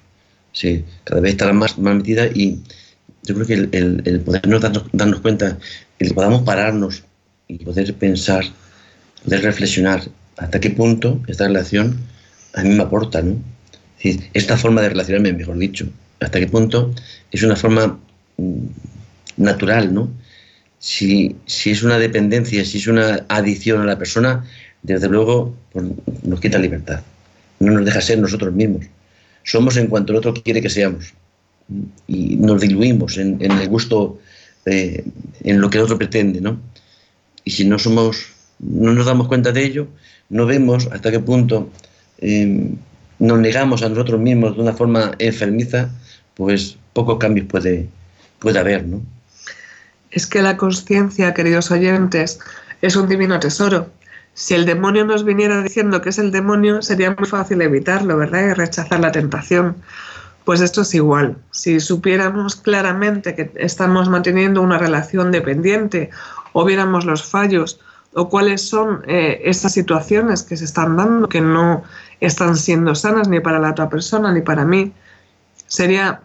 S1: Sí, cada vez estará más, más metida y yo creo que el, el, podernos darnos, darnos, cuenta, el podamos pararnos y poder pensar, poder reflexionar hasta qué punto esta relación a mí me aporta, ¿no? Esta forma de relacionarme, mejor dicho, hasta qué punto es una forma mm, natural, ¿no? si, es una dependencia, si es una adicción a la persona, desde luego pues, nos quita libertad, no nos deja ser nosotros mismos. Somos en cuanto el otro quiere que seamos y nos diluimos en, el gusto, eh, en lo que el otro pretende, ¿no? Y si no somos, no nos damos cuenta de ello, no vemos hasta qué punto em, nos negamos a nosotros mismos de una forma enfermiza, pues pocos cambios puede, puede haber, ¿no?
S2: es que la conciencia, queridos oyentes, es un divino tesoro. Si el demonio nos viniera diciendo que es el demonio, sería muy fácil evitarlo, ¿verdad? Y rechazar la tentación. Pues esto es igual. Si supiéramos claramente que estamos manteniendo una relación dependiente o viéramos los fallos o cuáles son eh, esas situaciones que se están dando que no están siendo sanas ni para la otra persona ni para mí, sería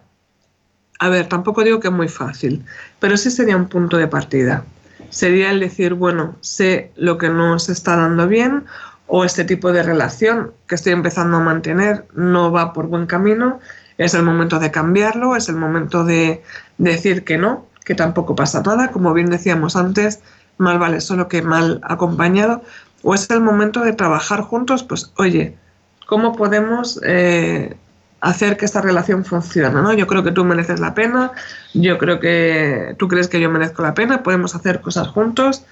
S2: a ver, tampoco digo que es muy fácil, pero sí sería un punto de partida. Sería el decir, bueno, sé lo que no se está dando bien o este tipo de relación que estoy empezando a mantener no va por buen camino, es el momento de cambiarlo, es el momento de decir que no, que tampoco pasa nada, como bien decíamos antes, mal vale solo que mal acompañado, o es el momento de trabajar juntos, pues oye, ¿cómo podemos eh, hacer que esta relación funcione, ¿no? Yo creo que tú mereces la pena, yo creo que tú crees que yo merezco la pena, podemos hacer cosas juntos,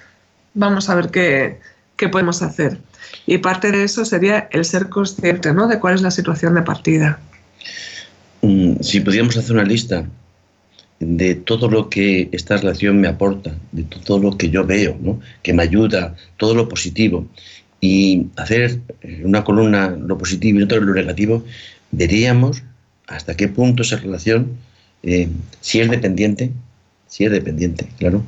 S2: vamos a ver qué, qué podemos hacer. Y parte de eso sería el ser consciente, ¿no? De cuál es la situación de partida.
S1: Mm, si pudiéramos hacer una lista de todo lo que esta relación me aporta, de todo lo que yo veo, que me ayuda, todo lo positivo, y hacer una columna lo positivo y otra lo negativo, veríamos hasta qué punto esa relación, eh, si es dependiente, si es dependiente, claro,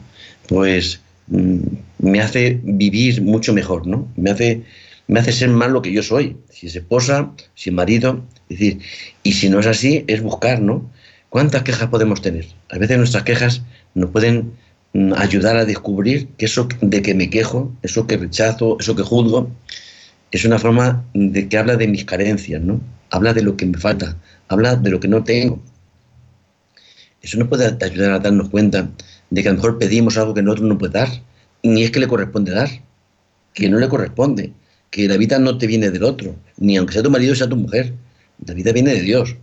S1: pues mm, me hace vivir mucho mejor, ¿no? Me hace, me hace ser más lo que yo soy, si es esposa, si es marido, decir, y si no es así, es buscar, ¿no? ¿Cuántas quejas podemos tener? A veces nuestras quejas nos pueden mm, ayudar a descubrir que eso de que me quejo, eso que rechazo, eso que juzgo, es una forma de que habla de mis carencias, ¿no? habla de lo que me falta, habla de lo que no tengo. Eso nos puede ayudar a darnos cuenta de que a lo mejor pedimos algo que nosotros no puede dar, ni es que le corresponde dar, que no le corresponde, que la vida no te viene del otro, ni aunque sea tu marido sea tu mujer. La vida viene de Dios.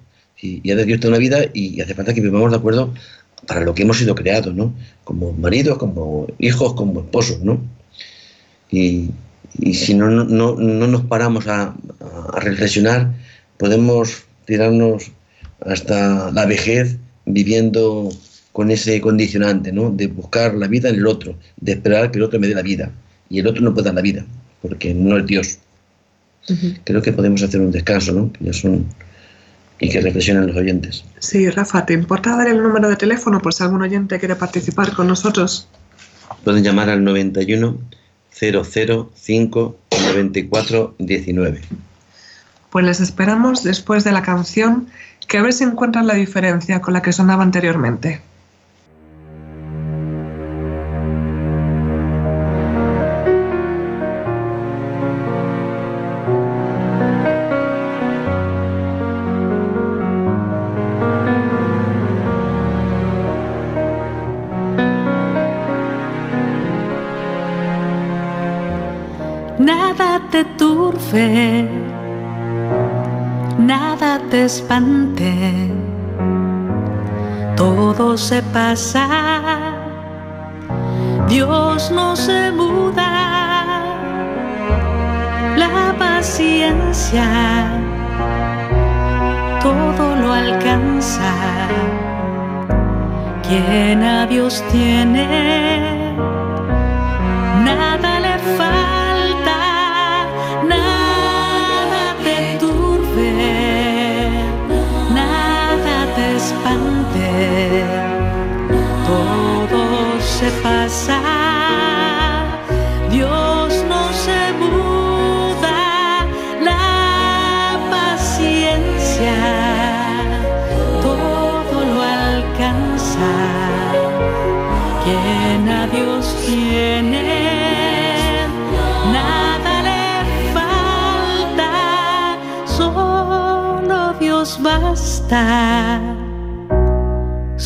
S1: Y ya de Dios tiene una vida y hace falta que vivamos de acuerdo para lo que hemos sido creados, ¿no? Como maridos, como hijos, como esposos, ¿no? Y, si no, no, no, nos paramos a, a, reflexionar, podemos tirarnos hasta la vejez viviendo con ese condicionante, ¿no? De buscar la vida en el otro, de esperar que el otro me dé la vida. Y el otro no puede dar la vida, porque no es Dios. Creo que podemos hacer un descanso, ¿no? Que ya son y que reflexionen los oyentes.
S2: Sí, Rafa, ¿te importa dar el número de teléfono por si algún oyente quiere participar con nosotros?
S1: Pueden llamar al 91 005 94 19.
S2: Pues les esperamos después de la canción que a ver si encuentran la diferencia con la que sonaba anteriormente.
S4: Nada te espante, todo se pasa, Dios no se muda, la paciencia todo lo alcanza, quien a Dios tiene, nada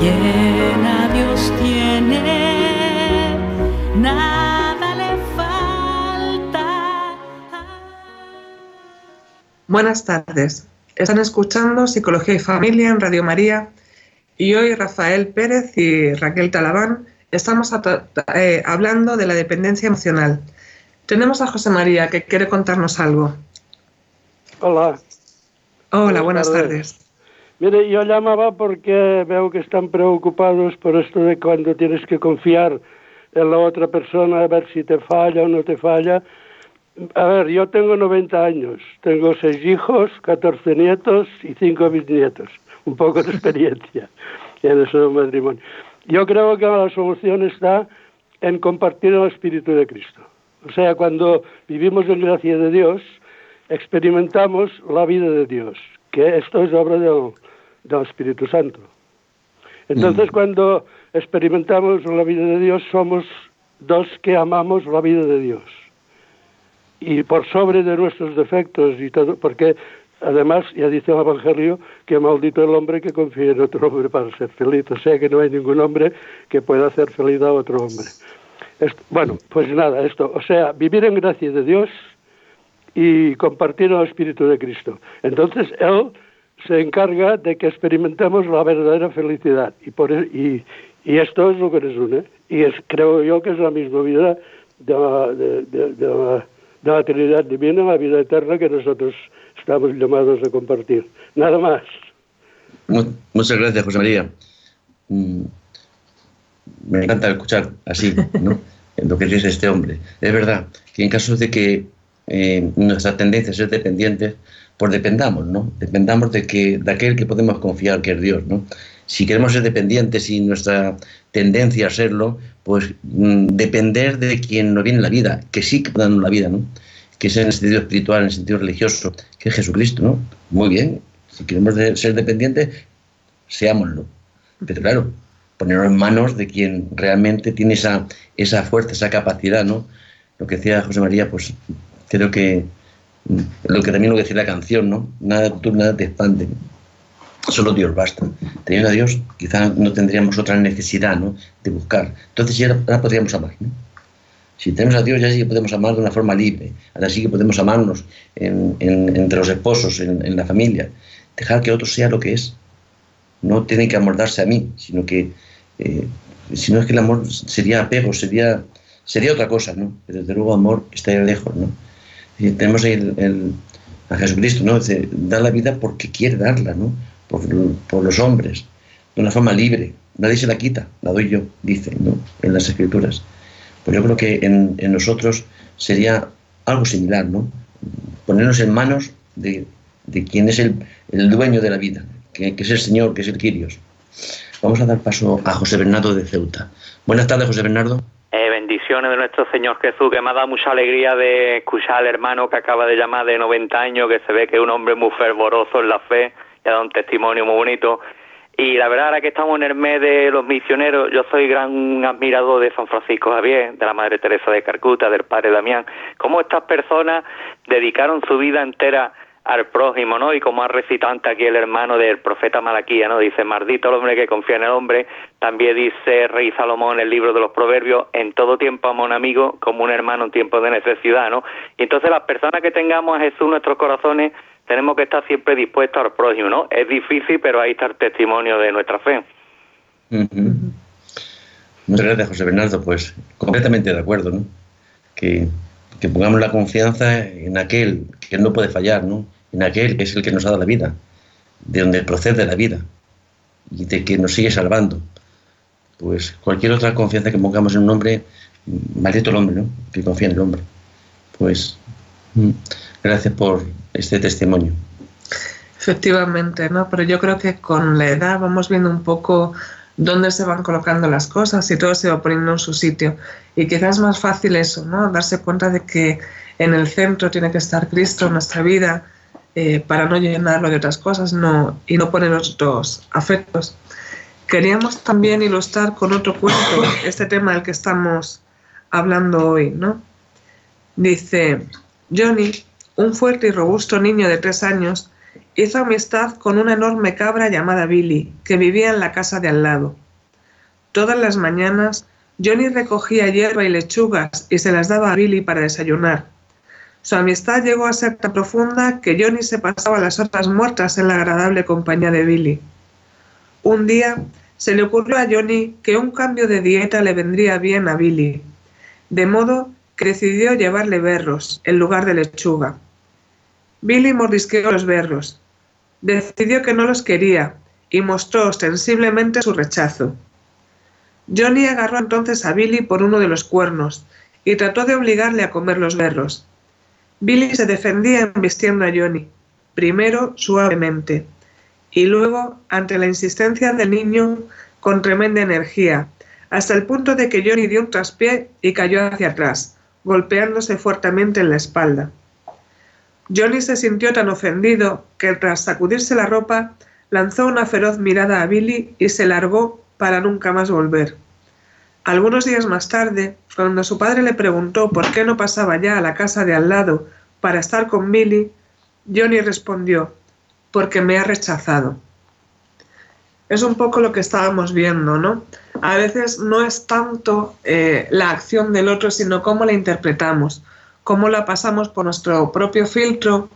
S4: Quien a Dios tiene, nada le falta.
S2: Buenas tardes. Están escuchando Psicología y Familia en Radio María y hoy Rafael Pérez y Raquel Talabán estamos eh, hablando de la dependencia emocional. Tenemos a José María que quiere contarnos algo.
S5: Hola.
S2: Hola, buenas, tardes.
S5: Mire, yo llamaba porque veo que están preocupados por esto de cuando tienes que confiar en la otra persona a ver si te falla o no te falla. A ver, yo tengo 90 años, tengo seis hijos, 14 nietos y cinco bisnietos, un poco de experiencia en ese matrimonio. Yo creo que la solución está en compartir el Espíritu de Cristo. O sea, cuando vivimos en gracia de Dios, experimentamos la vida de Dios, que esto es obra del, del Espíritu Santo. Entonces, mm. cuando experimentamos la vida de Dios, somos dos que amamos la vida de Dios. Y por sobre de nuestros defectos y todo, porque además ya dice el Evangelio que maldito el hombre que confía en otro hombre para ser feliz. O sea que no hay ningún hombre que pueda hacer feliz a otro hombre. bueno, pues nada, esto. O sea, vivir en gracia de Dios y compartir el Espíritu de Cristo. Entonces, Él se encarga de que experimentemos la verdadera felicidad y, por, e, y, y esto es lo que nos une y es, creo yo que es la misma vida de la, de, de, de la, de la Trinidad Divina, la vida eterna que nosotros estamos llamados a compartir. Nada más.
S1: Muchas gracias, José María. Mm, me encanta escuchar así, ¿no? lo que dice este hombre. Es verdad que en caso de que eh, nuestra tendencia a ser dependientes, pues dependamos, ¿no? Dependamos de, que, de aquel que podemos confiar, que es Dios, ¿no? Si queremos ser dependientes y nuestra tendencia a serlo, pues mm, depender de quien nos viene en la vida, que sí que dan la vida, ¿no? que es en el sentido espiritual, en el sentido religioso, que es Jesucristo, ¿no? Muy bien, si queremos ser dependientes, seámoslo. Pero claro, ponerlo en manos de quien realmente tiene esa, esa fuerza, esa capacidad, ¿no? Lo que decía José María, pues creo que lo que también lo que decía la canción, ¿no? Nada tú, nada te expande. Solo Dios basta. Teniendo a Dios, quizá no tendríamos otra necesidad, ¿no? De buscar. Entonces ya ahora podríamos amar, ¿no? Si tenemos a Dios, ya sí que podemos amar de una forma libre. Ahora sí que podemos amarnos entre los esposos, en, la familia. Dejar que otro sea lo que es. No tiene que amordarse a mí, sino que, eh, si no es que el amor sería apego, sería, sería otra cosa, ¿no? Pero desde luego amor está lejos, ¿no? Y tenemos ahí el, a Jesucristo, ¿no? Dice, da la vida porque quiere darla, ¿no? Por, por los hombres, de una forma libre. Nadie se la quita, la doy yo, dice, ¿no? En las escrituras. Pues yo creo que en, nosotros sería algo similar, ¿no? Ponernos en manos de, quien es el, dueño de la vida, que, es el Señor, que es el Quirios. Vamos a dar paso a José Bernardo de Ceuta. Buenas tardes, José Bernardo.
S6: Bendiciones de nuestro Señor Jesús, que me ha dado mucha alegría de escuchar al hermano que acaba de llamar de 90 años, que se ve que es un hombre muy fervoroso en la fe, y ha dado un testimonio muy bonito. Y la verdad, ahora que estamos en el mes de los misioneros, yo soy gran admirador de San Francisco Javier, de la Madre Teresa de Carcuta, del Padre Damián, cómo estas personas dedicaron su vida entera al prójimo, ¿no? Y como ha recitado aquí el hermano del profeta Malaquía, ¿no? Dice, maldito el hombre que confía en el hombre. También dice Rey Salomón en el libro de los Proverbios, en todo tiempo amo a un amigo como un hermano en tiempos de necesidad, ¿no? Y entonces las personas que tengamos a Jesús en nuestros corazones tenemos que estar siempre dispuestos al prójimo, ¿no? Es difícil, pero ahí está el testimonio de nuestra fe.
S1: Muchas gracias, José Bernardo. Pues completamente de acuerdo, ¿no? Que, pongamos la confianza en aquel que no puede fallar, ¿no? En aquel que es el que nos ha dado la vida, de donde procede la vida y de que nos sigue salvando. Pues cualquier otra confianza que pongamos en un hombre, maldito el hombre, ¿no? Que confía en el hombre. Pues mm, gracias por este testimonio.
S2: Efectivamente, ¿no? Pero yo creo que con la edad vamos viendo un poco dónde se van colocando las cosas y todo se va poniendo en su sitio. Y quizás es más fácil eso, ¿no? Darse cuenta de que en el centro tiene que estar Cristo en nuestra vida eh, para no llenarlo de otras cosas no, y no poner otros afectos. Queríamos también ilustrar con otro cuento este tema del que estamos hablando hoy, ¿no? Dice, Johnny un fuerte y robusto niño de tres años, hizo amistad con una enorme cabra llamada Billy, que vivía en la casa de al lado. Todas las mañanas, Johnny recogía hierba y lechugas y se las daba a Billy para desayunar. Su amistad llegó a ser tan profunda que Johnny se pasaba las horas muertas en la agradable compañía de Billy. Un día se le ocurrió a Johnny que un cambio de dieta le vendría bien a Billy, de modo que decidió llevarle berros en lugar de lechuga. Billy mordisqueó los berros. Decidió que no los quería y mostró ostensiblemente su rechazo. Johnny agarró entonces a Billy por uno de los cuernos y trató de obligarle a comer los berros. Billy se defendía embistiendo a Johnny, primero suavemente y luego, ante la insistencia del niño, con tremenda energía, hasta el punto de que Johnny dio un traspié y cayó hacia atrás, golpeándose fuertemente en la espalda. Johnny se sintió tan ofendido que tras sacudirse la ropa lanzó una feroz mirada a Billy y se largó para nunca más volver. Algunos días más tarde, cuando su padre le preguntó por qué no pasaba ya a la casa de al lado para estar con Billy, Johnny respondió, porque me ha rechazado. Es un poco lo que estábamos viendo, ¿no? A veces no es tanto eh, la acción del otro, sino cómo la interpretamos cómo la pasamos por nuestro propio filtro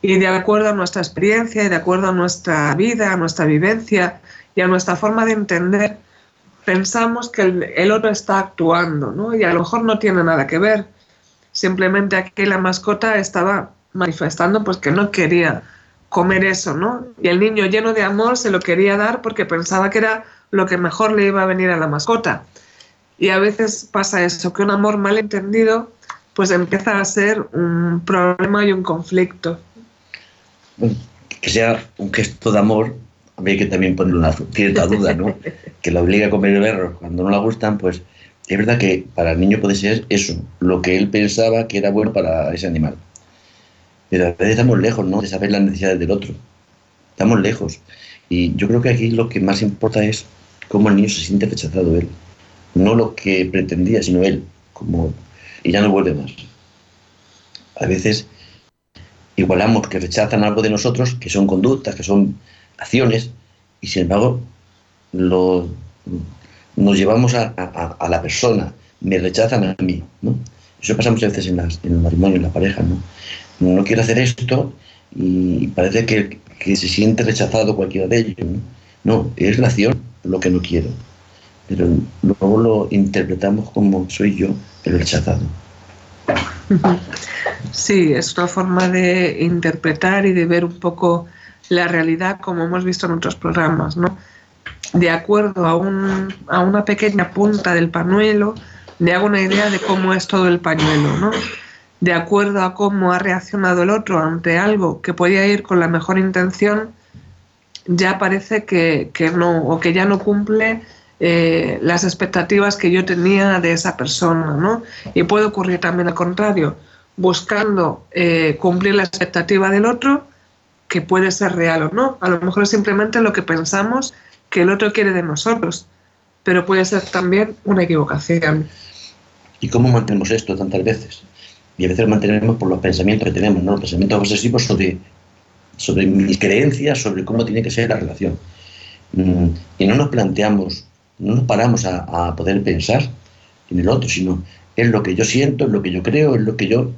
S2: y de acuerdo a nuestra experiencia y de acuerdo a nuestra vida, a nuestra vivencia y a nuestra forma de entender, pensamos que el, otro está actuando, ¿no? Y a lo mejor no tiene nada que ver. Simplemente aquí la mascota estaba manifestando pues que no quería comer eso, ¿no? Y el niño lleno de amor se lo quería dar porque pensaba que era lo que mejor le iba a venir a la mascota. Y a veces pasa eso, que un amor mal entendido pues empieza a ser un problema y un conflicto.
S1: Que sea un gesto de amor, habría que también poner una cierta duda, ¿no? que la obliga a comer berros cuando no la gustan, pues es verdad que para el niño puede ser eso, lo que él pensaba que era bueno para ese animal. Pero a veces estamos lejos, ¿no? De saber las necesidades del otro. Estamos lejos. Y yo creo que aquí lo que más importa es cómo el niño se siente rechazado él. No lo que pretendía, sino él. Como, y ya no vuelve más. A veces igualamos que rechazan algo de nosotros, que son conductas, que son acciones, y sin embargo lo, nos llevamos a, la persona, me rechazan a mí. ¿no? Eso pasa muchas veces en, en el matrimonio, en la pareja. ¿no? no quiero hacer esto y parece que, se siente rechazado cualquiera de ellos. ¿no? es la acción lo que no quiero, pero luego lo interpretamos como soy yo el rechazado.
S2: Sí, es una forma de interpretar y de ver un poco la realidad como hemos visto en otros programas, ¿no? De acuerdo a, un, a una pequeña punta del pañuelo, me hago una idea de cómo es todo el pañuelo, ¿no? De acuerdo a cómo ha reaccionado el otro ante algo que podía ir con la mejor intención, ya parece que, que no, o que ya no cumple eh, las expectativas que yo tenía de esa persona, ¿no? Y puede ocurrir también al contrario, buscando eh, cumplir la expectativa del otro, que puede ser real o no. A lo mejor es simplemente lo que pensamos que el otro quiere de nosotros, pero puede ser también una equivocación.
S1: ¿Y cómo mantenemos esto tantas veces? Y a veces lo mantenemos por los pensamientos que tenemos, ¿no? Los pensamientos obsesivos sobre, sobre mis creencias, sobre cómo tiene que ser la relación. Mm, y no nos planteamos, no nos paramos a, poder pensar en el otro, sino es lo que yo siento, es lo que yo creo, es lo que yo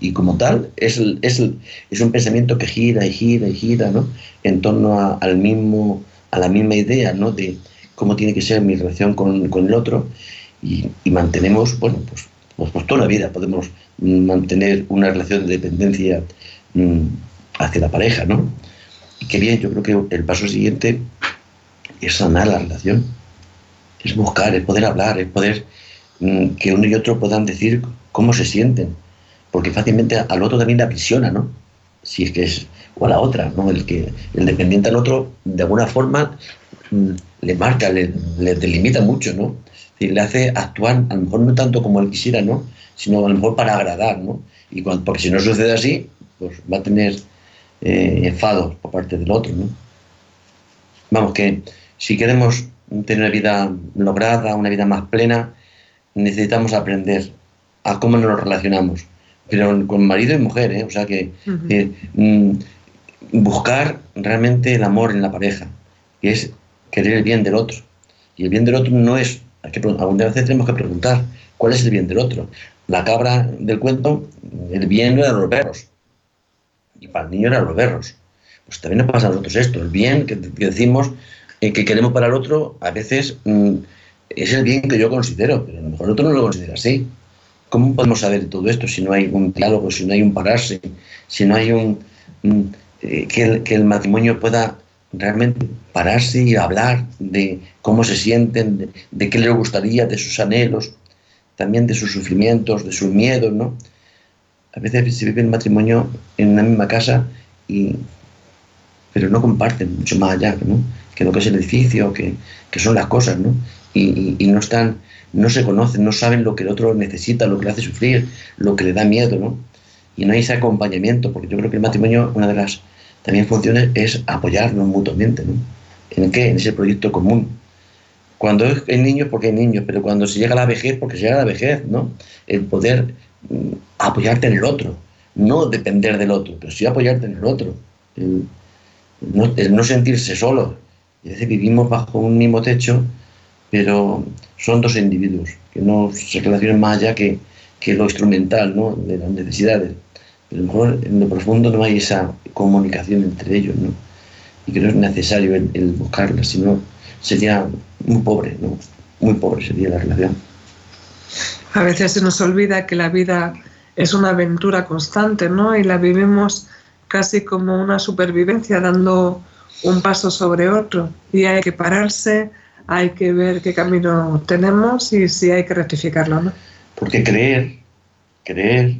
S1: y como tal es, es, es, un pensamiento que gira y gira y gira ¿no? en torno a, al mismo, a la misma idea ¿no? de cómo tiene que ser mi relación con, con el otro y, y, mantenemos, bueno, pues, pues, pues, toda la vida podemos mantener una relación de dependencia mmm, hacia la pareja, ¿no? Y qué bien, yo creo que el paso siguiente es sanar la relación, es buscar, es poder hablar, es poder mmm, que uno y otro puedan decir cómo se sienten, porque fácilmente al otro también le aprisiona, ¿no? Si es que es, o a la otra, ¿no? El que el dependiente al otro, de alguna forma, mm, le marca, le, delimita mucho, ¿no? le hace actuar, a lo mejor no tanto como él quisiera, ¿no? Sino a lo mejor para agradar, ¿no? Y cuando, porque si no sucede así, pues va a tener eh, enfados por parte del otro, ¿no? Vamos, que si queremos tener una vida lograda, una vida más plena, necesitamos aprender a cómo nos relacionamos pero con marido y mujer, ¿eh? o sea que mm, buscar realmente el amor en la pareja, que es querer el bien del otro. Y el bien del otro no es, hay que, alguna vez tenemos que preguntar, ¿cuál es el bien del otro? La cabra del cuento, el bien era los perros, y para el niño eran los perros. Pues también nos pasa a nosotros esto, el bien que, decimos eh, que queremos para el otro, a veces mm, es el bien que yo considero, pero a lo mejor el otro no lo considera así. ¿Cómo podemos saber todo esto si no hay un diálogo, si no hay un pararse, si no hay un... Eh, que, el, que, el, matrimonio pueda realmente pararse y hablar de cómo se sienten, de, de, qué les gustaría, de sus anhelos, también de sus sufrimientos, de sus miedos, ¿no? A veces se vive el matrimonio en una misma casa y pero no comparten mucho más allá ¿no? que lo que es el edificio, que, que son las cosas, ¿no? Y, y, y no están no se conocen, no saben lo que el otro necesita, lo que le hace sufrir, lo que le da miedo, ¿no? Y no hay ese acompañamiento, porque yo creo que el matrimonio, una de las también funciones es apoyarnos mutuamente, ¿no? ¿En qué? En ese proyecto común. Cuando hay niños, porque hay niños, pero cuando se llega a la vejez, porque se llega a la vejez, ¿no? El poder mm, apoyarte en el otro, no depender del otro, pero sí apoyarte en el otro. El no, el no sentirse solo. A veces vivimos bajo un mismo techo pero son dos individuos que no se relacionan más allá que, que lo instrumental ¿no? de las necesidades. Pero a lo mejor en lo profundo no hay esa comunicación entre ellos, ¿no? y que es necesario el, el buscarla, sino sería muy pobre, ¿no? muy pobre sería la relación.
S2: A veces se nos olvida que la vida es una aventura constante, ¿no? Y la vivimos casi como una supervivencia, dando un paso sobre otro. Y hay que pararse, hay que ver qué camino tenemos y si hay que rectificarlo, ¿no?
S1: Porque creer, creer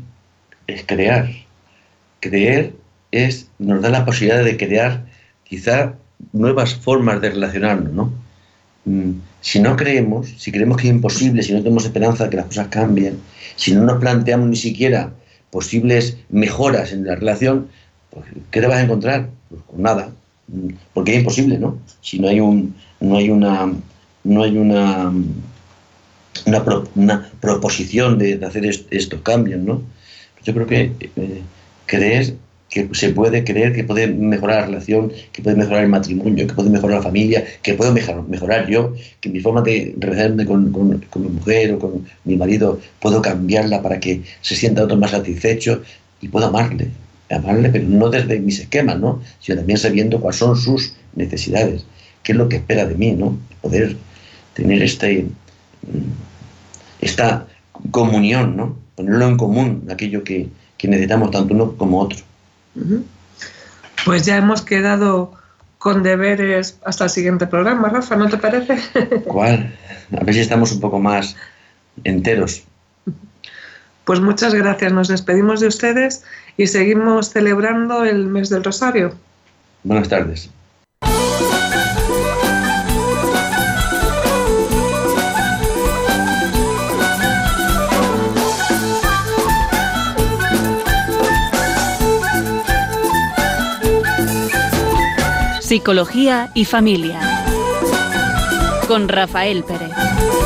S1: es crear. Creer es, nos da la posibilidad de crear quizá nuevas formas de relacionarnos, ¿no? Mm, si no creemos, si creemos que es imposible, si no tenemos esperanza de que las cosas cambien, si no nos planteamos ni siquiera posibles mejoras en la relación, ¿qué te vas a encontrar? Pues con nada, porque es imposible, ¿no? Si no hay un, no hay una, no hay una, una, proposición de, hacer estos cambios, ¿no? Yo creo que eh, creer que se puede creer que puede mejorar la relación, que puede mejorar el matrimonio, que puede mejorar la familia, que puedo mejorar, yo, que mi forma de relacionarme con, mi mujer o con mi marido puedo cambiarla para que se sienta otro más satisfecho y puedo amarle, amarle, pero no desde mis esquemas, ¿no? sino también sabiendo cuáles son sus necesidades, qué es lo que espera de mí, ¿no? poder tener este, mm, esta comunión, ¿no? ponerlo en común, aquello que, que necesitamos tanto uno como otro.
S2: Pues ya hemos quedado con deberes hasta el siguiente programa, Rafa, ¿no te parece?
S1: ¿Cuál? A ver si estamos un poco más enteros.
S2: Pues muchas gracias, nos despedimos de ustedes y seguimos celebrando el mes del Rosario.
S1: Buenas tardes.
S7: Psicología y Familia con Rafael Pérez.